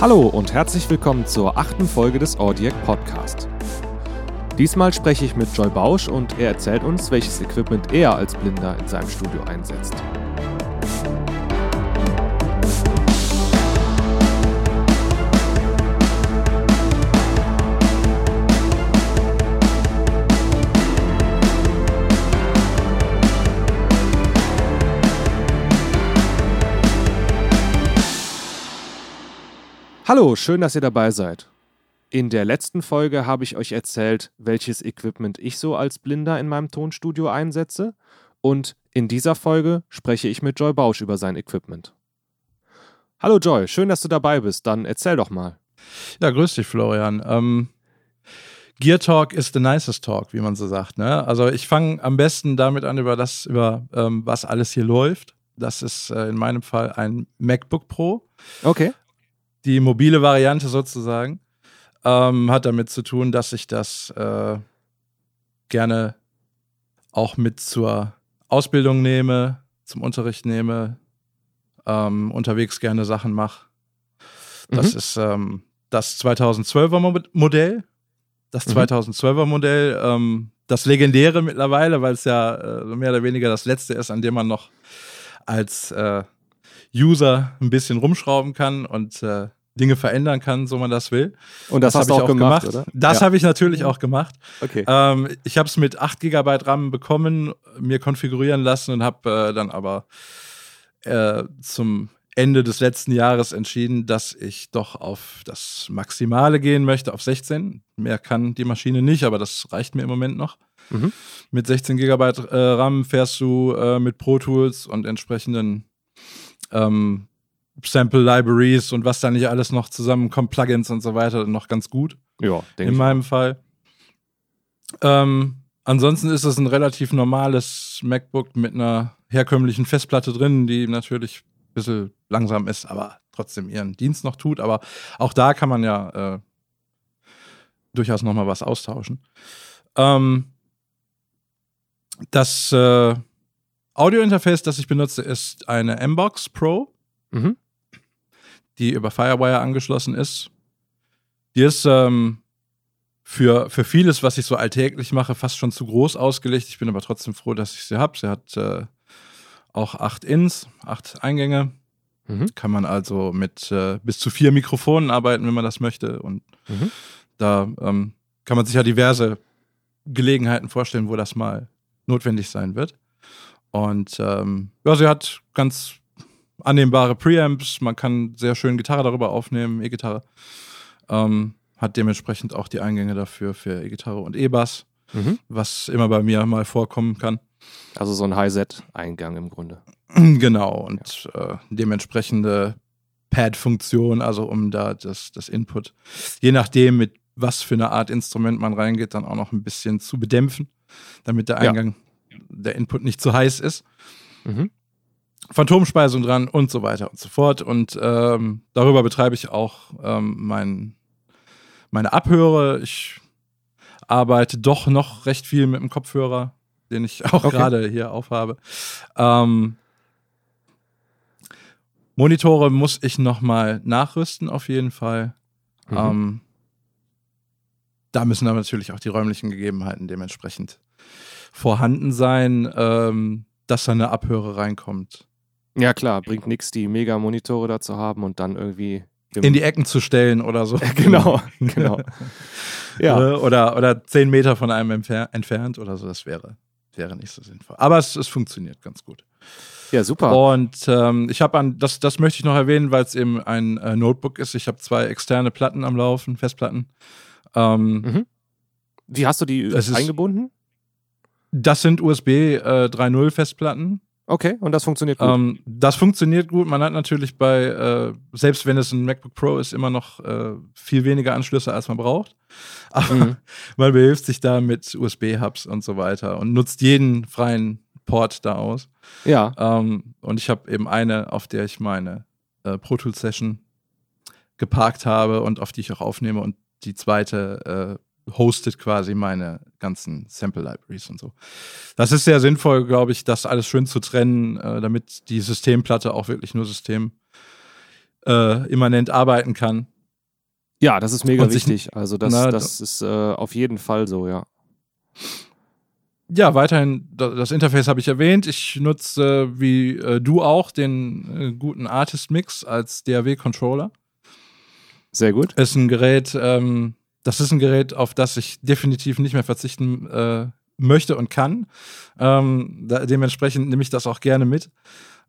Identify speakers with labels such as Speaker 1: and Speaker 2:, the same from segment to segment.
Speaker 1: Hallo und herzlich willkommen zur achten Folge des Audiac Podcast. Diesmal spreche ich mit Joy Bausch und er erzählt uns, welches Equipment er als Blinder in seinem Studio einsetzt. Hallo, schön, dass ihr dabei seid. In der letzten Folge habe ich euch erzählt, welches Equipment ich so als Blinder in meinem Tonstudio einsetze. Und in dieser Folge spreche ich mit Joy Bausch über sein Equipment. Hallo Joy, schön, dass du dabei bist. Dann erzähl doch mal.
Speaker 2: Ja, grüß dich, Florian. Ähm, Gear Talk ist the nicest talk, wie man so sagt. Ne? Also ich fange am besten damit an, über das, über ähm, was alles hier läuft. Das ist äh, in meinem Fall ein MacBook Pro.
Speaker 1: Okay
Speaker 2: die mobile Variante sozusagen, ähm, hat damit zu tun, dass ich das äh, gerne auch mit zur Ausbildung nehme, zum Unterricht nehme, ähm, unterwegs gerne Sachen mache. Das mhm. ist ähm, das 2012er Modell. Das 2012er mhm. Modell, ähm, das legendäre mittlerweile, weil es ja äh, mehr oder weniger das letzte ist, an dem man noch als äh, User ein bisschen rumschrauben kann und äh, Dinge verändern kann, so man das will.
Speaker 1: Und das, das hast du auch, auch gemacht, gemacht.
Speaker 2: Oder? Das ja. habe ich natürlich auch gemacht.
Speaker 1: Okay.
Speaker 2: Ähm, ich habe es mit 8 GB RAM bekommen, mir konfigurieren lassen und habe äh, dann aber äh, zum Ende des letzten Jahres entschieden, dass ich doch auf das Maximale gehen möchte, auf 16. Mehr kann die Maschine nicht, aber das reicht mir im Moment noch. Mhm. Mit 16 GB äh, RAM fährst du äh, mit Pro Tools und entsprechenden ähm, Sample Libraries und was da nicht alles noch zusammenkommt, Plugins und so weiter, noch ganz gut.
Speaker 1: Ja,
Speaker 2: denke ich. In meinem Fall. Ähm, ansonsten ist es ein relativ normales MacBook mit einer herkömmlichen Festplatte drin, die natürlich ein bisschen langsam ist, aber trotzdem ihren Dienst noch tut. Aber auch da kann man ja äh, durchaus noch mal was austauschen. Ähm, das äh, Audio-Interface, das ich benutze, ist eine M-Box Pro. Mhm die über Firewire angeschlossen ist. Die ist ähm, für, für vieles, was ich so alltäglich mache, fast schon zu groß ausgelegt. Ich bin aber trotzdem froh, dass ich sie habe. Sie hat äh, auch acht Ins, acht Eingänge. Mhm. Kann man also mit äh, bis zu vier Mikrofonen arbeiten, wenn man das möchte. Und mhm. da ähm, kann man sich ja diverse Gelegenheiten vorstellen, wo das mal notwendig sein wird. Und ähm, ja, sie hat ganz annehmbare Preamps, man kann sehr schön Gitarre darüber aufnehmen, E-Gitarre. Ähm, hat dementsprechend auch die Eingänge dafür für E-Gitarre und E-Bass, mhm. was immer bei mir mal vorkommen kann.
Speaker 1: Also so ein High-Set-Eingang im Grunde.
Speaker 2: Genau, und ja. äh, dementsprechende Pad-Funktion, also um da das, das Input, je nachdem, mit was für eine Art Instrument man reingeht, dann auch noch ein bisschen zu bedämpfen, damit der Eingang, ja. Der Input nicht zu heiß ist. Mhm. Phantomspeisung dran und so weiter und so fort. Und ähm, darüber betreibe ich auch ähm, mein, meine Abhöre. Ich arbeite doch noch recht viel mit dem Kopfhörer, den ich auch okay. gerade hier aufhabe. Ähm, Monitore muss ich noch mal nachrüsten, auf jeden Fall. Mhm. Ähm, da müssen dann natürlich auch die räumlichen Gegebenheiten dementsprechend vorhanden sein, ähm, dass da eine Abhöre reinkommt.
Speaker 1: Ja, klar, bringt nichts, die Mega-Monitore da zu haben und dann irgendwie.
Speaker 2: In die Ecken zu stellen oder so.
Speaker 1: genau, genau.
Speaker 2: ja. Oder, oder zehn Meter von einem entfernt oder so, das wäre, wäre nicht so sinnvoll. Aber es, es funktioniert ganz gut.
Speaker 1: Ja, super.
Speaker 2: Und ähm, ich habe an, das, das möchte ich noch erwähnen, weil es eben ein äh, Notebook ist. Ich habe zwei externe Platten am Laufen, Festplatten. Ähm, mhm.
Speaker 1: Wie hast du die eingebunden?
Speaker 2: Das sind USB äh, 3.0 Festplatten.
Speaker 1: Okay, und das funktioniert gut.
Speaker 2: Ähm, das funktioniert gut. Man hat natürlich bei, äh, selbst wenn es ein MacBook Pro ist, immer noch äh, viel weniger Anschlüsse, als man braucht. Aber mhm. man behilft sich da mit USB-Hubs und so weiter und nutzt jeden freien Port da aus.
Speaker 1: Ja.
Speaker 2: Ähm, und ich habe eben eine, auf der ich meine äh, Pro Tools Session geparkt habe und auf die ich auch aufnehme und die zweite äh, hostet quasi meine ganzen Sample Libraries und so. Das ist sehr sinnvoll, glaube ich, das alles schön zu trennen, äh, damit die Systemplatte auch wirklich nur System äh, immanent arbeiten kann.
Speaker 1: Ja, das ist mega wichtig. Also das, na, das ist äh, auf jeden Fall so, ja.
Speaker 2: Ja, weiterhin, das Interface habe ich erwähnt. Ich nutze, wie äh, du auch, den äh, guten Artist Mix als DAW-Controller.
Speaker 1: Sehr gut.
Speaker 2: Ist ein Gerät, ähm, das ist ein Gerät, auf das ich definitiv nicht mehr verzichten äh, möchte und kann. Ähm, da, dementsprechend nehme ich das auch gerne mit,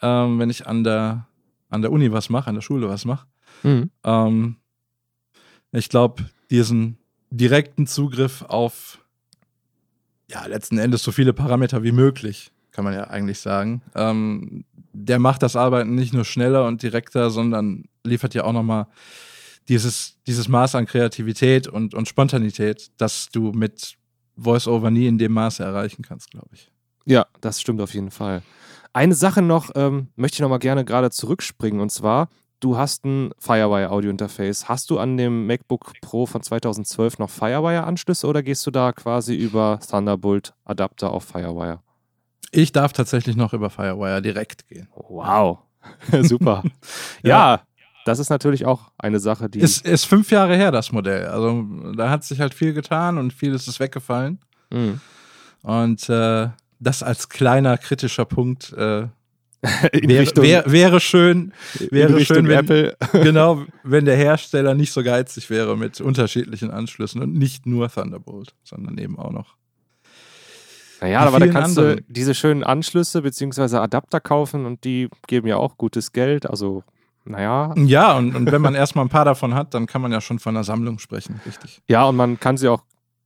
Speaker 2: ähm, wenn ich an der, an der Uni was mache, an der Schule was mache. Mhm. Ähm, ich glaube, diesen direkten Zugriff auf ja, letzten Endes so viele Parameter wie möglich, kann man ja eigentlich sagen. Ähm, der macht das Arbeiten nicht nur schneller und direkter, sondern liefert ja auch nochmal dieses, dieses Maß an Kreativität und, und Spontanität, das du mit Voice-Over nie in dem Maße erreichen kannst, glaube ich.
Speaker 1: Ja, das stimmt auf jeden Fall. Eine Sache noch, ähm, möchte ich nochmal gerne gerade zurückspringen und zwar, du hast ein Firewire Audio Interface. Hast du an dem MacBook Pro von 2012 noch Firewire Anschlüsse oder gehst du da quasi über Thunderbolt Adapter auf Firewire?
Speaker 2: Ich darf tatsächlich noch über Firewire direkt gehen.
Speaker 1: Wow. Super. ja. ja. Das ist natürlich auch eine Sache, die.
Speaker 2: Es ist fünf Jahre her, das Modell. Also da hat sich halt viel getan und vieles ist weggefallen. Mhm. Und äh, das als kleiner kritischer Punkt äh, wäre, wär, wäre schön, wäre schön, wenn, Apple. genau, wenn der Hersteller nicht so geizig wäre mit unterschiedlichen Anschlüssen und nicht nur Thunderbolt, sondern eben auch noch.
Speaker 1: Naja, aber da kannst anderen. du diese schönen Anschlüsse bzw. Adapter kaufen und die geben ja auch gutes Geld. Also, naja.
Speaker 2: Ja, und, und wenn man erstmal ein paar davon hat, dann kann man ja schon von einer Sammlung sprechen, richtig.
Speaker 1: Ja, und man kann sie auch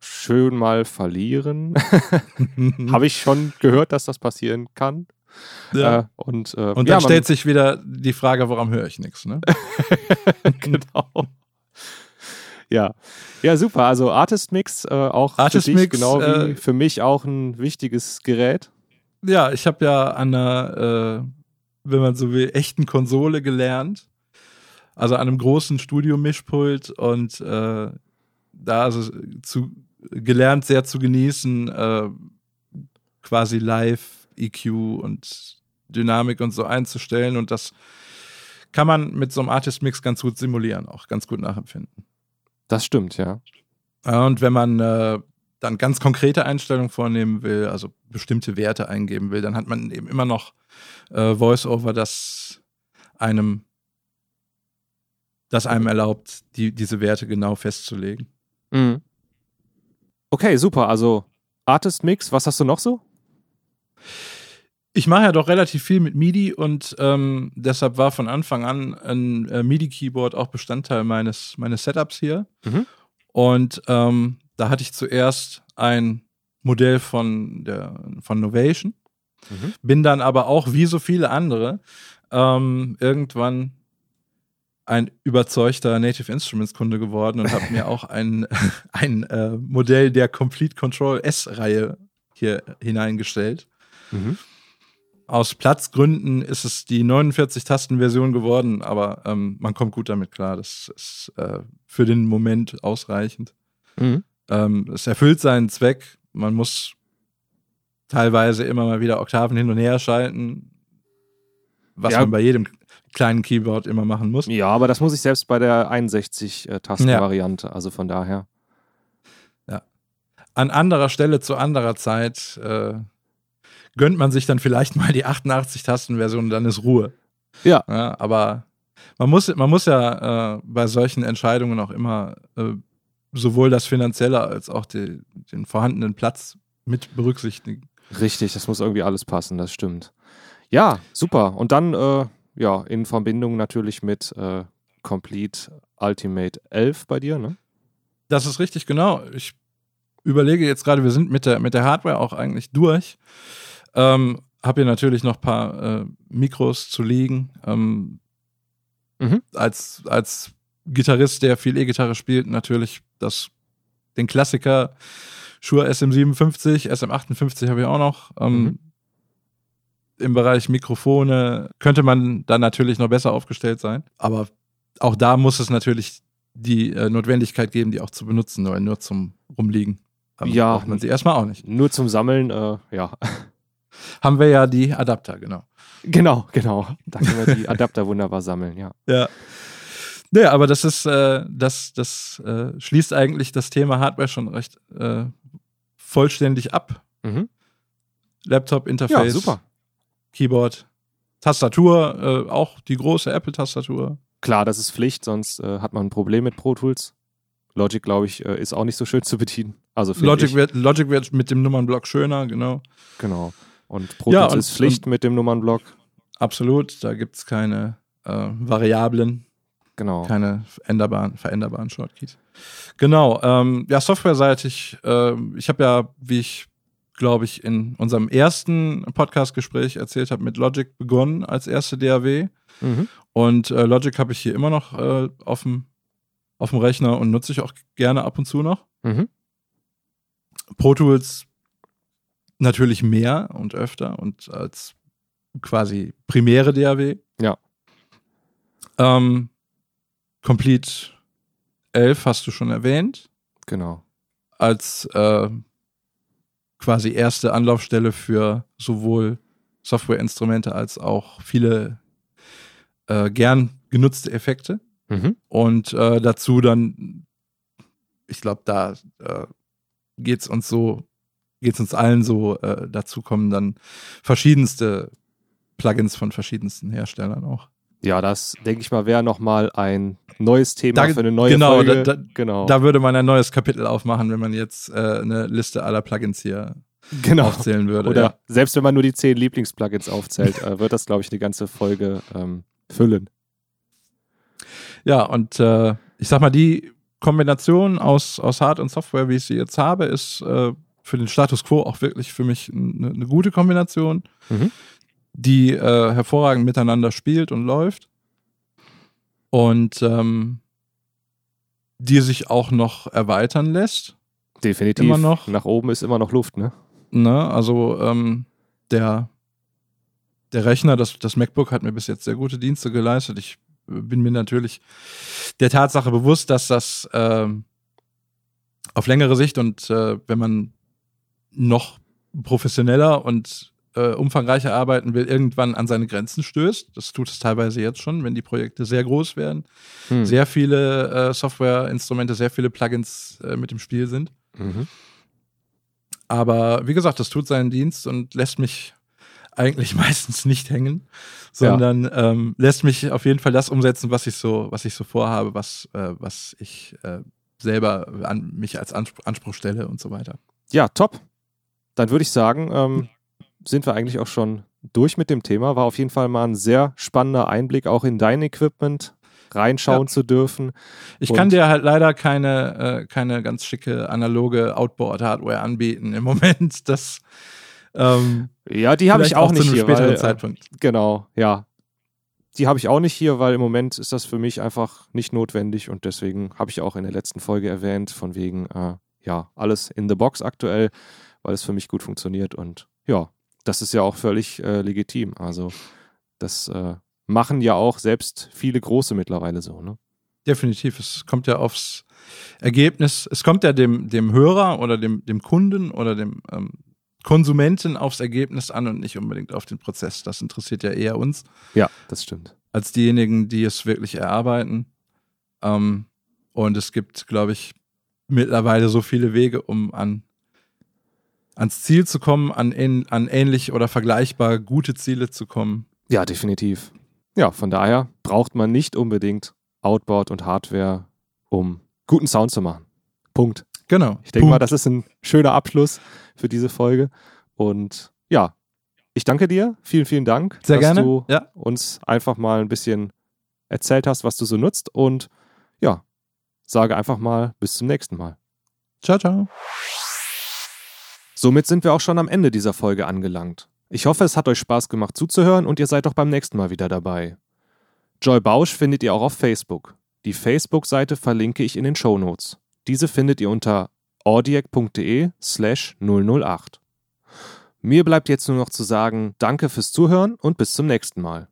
Speaker 1: schön mal verlieren. Habe ich schon gehört, dass das passieren kann.
Speaker 2: Ja. Äh, und, äh, und dann ja, stellt sich wieder die Frage, warum höre ich nichts, ne?
Speaker 1: genau. Ja. Ja, super. Also Artist Mix äh, auch
Speaker 2: Artist
Speaker 1: für dich,
Speaker 2: Mix,
Speaker 1: genau wie äh, für mich auch ein wichtiges Gerät.
Speaker 2: Ja, ich habe ja an einer, äh, wenn man so will, echten Konsole gelernt. Also an einem großen Studio-Mischpult und äh, da also zu, gelernt, sehr zu genießen, äh, quasi live EQ und Dynamik und so einzustellen. Und das kann man mit so einem Artist Mix ganz gut simulieren, auch ganz gut nachempfinden.
Speaker 1: Das stimmt, ja.
Speaker 2: Und wenn man äh, dann ganz konkrete Einstellungen vornehmen will, also bestimmte Werte eingeben will, dann hat man eben immer noch äh, Voice-Over, das einem, das einem erlaubt, die, diese Werte genau festzulegen. Mhm.
Speaker 1: Okay, super. Also Artist Mix, was hast du noch so?
Speaker 2: Ich mache ja doch relativ viel mit MIDI und ähm, deshalb war von Anfang an ein äh, MIDI-Keyboard auch Bestandteil meines, meines Setups hier. Mhm. Und ähm, da hatte ich zuerst ein Modell von, der, von Novation, mhm. bin dann aber auch wie so viele andere ähm, irgendwann ein überzeugter Native Instruments Kunde geworden und habe mir auch ein, ein äh, Modell der Complete Control S-Reihe hier hineingestellt. Mhm. Aus Platzgründen ist es die 49-Tasten-Version geworden, aber ähm, man kommt gut damit klar. Das ist äh, für den Moment ausreichend. Mhm. Ähm, es erfüllt seinen Zweck. Man muss teilweise immer mal wieder Oktaven hin und her schalten, was ja. man bei jedem kleinen Keyboard immer machen muss.
Speaker 1: Ja, aber das muss ich selbst bei der 61-Tasten-Variante, ja. also von daher.
Speaker 2: Ja. An anderer Stelle zu anderer Zeit äh, gönnt man sich dann vielleicht mal die 88-Tasten-Version und dann ist Ruhe.
Speaker 1: Ja.
Speaker 2: ja aber man muss, man muss ja äh, bei solchen Entscheidungen auch immer äh, sowohl das Finanzielle als auch die, den vorhandenen Platz mit berücksichtigen.
Speaker 1: Richtig, das muss irgendwie alles passen, das stimmt. Ja, super. Und dann, äh, ja, in Verbindung natürlich mit äh, Complete Ultimate 11 bei dir, ne?
Speaker 2: Das ist richtig, genau. Ich überlege jetzt gerade, wir sind mit der, mit der Hardware auch eigentlich durch. Ähm, habe hier natürlich noch ein paar äh, Mikros zu liegen. Ähm, mhm. als, als Gitarrist, der viel E-Gitarre spielt, natürlich das, den Klassiker Shure SM57, SM58 habe ich auch noch. Ähm, mhm. Im Bereich Mikrofone könnte man dann natürlich noch besser aufgestellt sein. Aber auch da muss es natürlich die äh, Notwendigkeit geben, die auch zu benutzen, weil nur zum Rumliegen
Speaker 1: ähm, ja, braucht man sie erstmal auch nicht. Nur zum Sammeln, äh, ja.
Speaker 2: haben wir ja die Adapter, genau.
Speaker 1: Genau, genau. Da können wir die Adapter wunderbar sammeln, ja.
Speaker 2: Ja. Nee, aber das ist, äh, das, das äh, schließt eigentlich das Thema Hardware schon recht äh, vollständig ab. Mhm. Laptop, Interface, ja, super. Keyboard, Tastatur, äh, auch die große Apple-Tastatur.
Speaker 1: Klar, das ist Pflicht, sonst äh, hat man ein Problem mit Pro Tools. Logic, glaube ich, äh, ist auch nicht so schön zu bedienen. Also
Speaker 2: Logic wird, Logic wird mit dem Nummernblock schöner, genau.
Speaker 1: Genau. Und Pro Tools ja, und, ist Pflicht mit dem Nummernblock.
Speaker 2: Absolut, da gibt es keine Variablen.
Speaker 1: Genau.
Speaker 2: Keine veränderbaren, veränderbaren Shortkeys. Genau. Ähm, ja, softwareseitig, äh, ich habe ja, wie ich glaube ich, in unserem ersten Podcast-Gespräch erzählt habe, mit Logic begonnen als erste DAW. Mhm. Und äh, Logic habe ich hier immer noch äh, auf dem Rechner und nutze ich auch gerne ab und zu noch. Mhm. Pro Tools natürlich mehr und öfter und als quasi primäre DAW.
Speaker 1: Ja.
Speaker 2: Ähm, Complete 11 hast du schon erwähnt.
Speaker 1: Genau.
Speaker 2: Als äh, quasi erste Anlaufstelle für sowohl Softwareinstrumente als auch viele äh, gern genutzte Effekte. Mhm. Und äh, dazu dann, ich glaube, da äh, geht es uns so, geht es uns allen so, äh, dazu kommen dann verschiedenste Plugins von verschiedensten Herstellern auch.
Speaker 1: Ja, das denke ich mal wäre nochmal ein neues Thema da, für eine neue genau, Folge.
Speaker 2: Da, da, genau, da würde man ein neues Kapitel aufmachen, wenn man jetzt äh, eine Liste aller Plugins hier genau. aufzählen würde.
Speaker 1: Oder ja. selbst wenn man nur die zehn Lieblingsplugins aufzählt, äh, wird das, glaube ich, eine ganze Folge ähm, füllen.
Speaker 2: Ja, und äh, ich sag mal, die Kombination aus, aus Hard- und Software, wie ich sie jetzt habe, ist äh, für den Status Quo auch wirklich für mich eine, eine gute Kombination. Mhm die äh, hervorragend miteinander spielt und läuft. Und ähm, die sich auch noch erweitern lässt.
Speaker 1: Definitiv. Immer noch. Nach oben ist immer noch Luft, ne?
Speaker 2: Ne, also ähm, der, der Rechner, das, das MacBook hat mir bis jetzt sehr gute Dienste geleistet. Ich bin mir natürlich der Tatsache bewusst, dass das ähm, auf längere Sicht und äh, wenn man noch professioneller und äh, umfangreicher arbeiten will, irgendwann an seine Grenzen stößt. Das tut es teilweise jetzt schon, wenn die Projekte sehr groß werden, hm. sehr viele äh, Softwareinstrumente, sehr viele Plugins äh, mit im Spiel sind. Mhm. Aber wie gesagt, das tut seinen Dienst und lässt mich eigentlich meistens nicht hängen, sondern ja. ähm, lässt mich auf jeden Fall das umsetzen, was ich so, was ich so vorhabe, was, äh, was ich äh, selber an mich als Anspruch stelle und so weiter.
Speaker 1: Ja, top. Dann würde ich sagen, ähm, sind wir eigentlich auch schon durch mit dem Thema. War auf jeden Fall mal ein sehr spannender Einblick auch in dein Equipment reinschauen ja. zu dürfen.
Speaker 2: Ich Und kann dir halt leider keine, äh, keine ganz schicke analoge Outboard-Hardware anbieten im Moment. Das
Speaker 1: ähm, ja, die habe ich auch, auch nicht hier.
Speaker 2: Weil, äh, Zeitpunkt.
Speaker 1: genau, ja. Die habe ich auch nicht hier, weil im Moment ist das für mich einfach nicht notwendig und deswegen habe ich auch in der letzten Folge erwähnt, von wegen, äh, ja, alles in the box aktuell, weil es für mich gut funktioniert und ja, das ist ja auch völlig äh, legitim. Also das äh, machen ja auch selbst viele große mittlerweile so, ne?
Speaker 2: Definitiv. Es kommt ja aufs Ergebnis, es kommt ja dem, dem Hörer oder dem, dem Kunden oder dem ähm, Konsumenten aufs Ergebnis an und nicht unbedingt auf den Prozess. Das interessiert ja eher uns.
Speaker 1: Ja, das stimmt.
Speaker 2: Als diejenigen, die es wirklich erarbeiten. Ähm, und es gibt, glaube ich, mittlerweile so viele Wege, um an ans Ziel zu kommen, an, an ähnlich oder vergleichbar gute Ziele zu kommen.
Speaker 1: Ja, definitiv. Ja, von daher braucht man nicht unbedingt Outboard und Hardware, um guten Sound zu machen. Punkt.
Speaker 2: Genau.
Speaker 1: Ich denke mal, das ist ein schöner Abschluss für diese Folge. Und ja, ich danke dir. Vielen, vielen Dank,
Speaker 2: Sehr
Speaker 1: dass
Speaker 2: gerne.
Speaker 1: du
Speaker 2: ja.
Speaker 1: uns einfach mal ein bisschen erzählt hast, was du so nutzt. Und ja, sage einfach mal bis zum nächsten Mal.
Speaker 2: Ciao, ciao.
Speaker 1: Somit sind wir auch schon am Ende dieser Folge angelangt. Ich hoffe, es hat euch Spaß gemacht zuzuhören und ihr seid auch beim nächsten Mal wieder dabei. Joy Bausch findet ihr auch auf Facebook. Die Facebook-Seite verlinke ich in den Show Notes. Diese findet ihr unter audiac.de slash 008. Mir bleibt jetzt nur noch zu sagen, danke fürs Zuhören und bis zum nächsten Mal.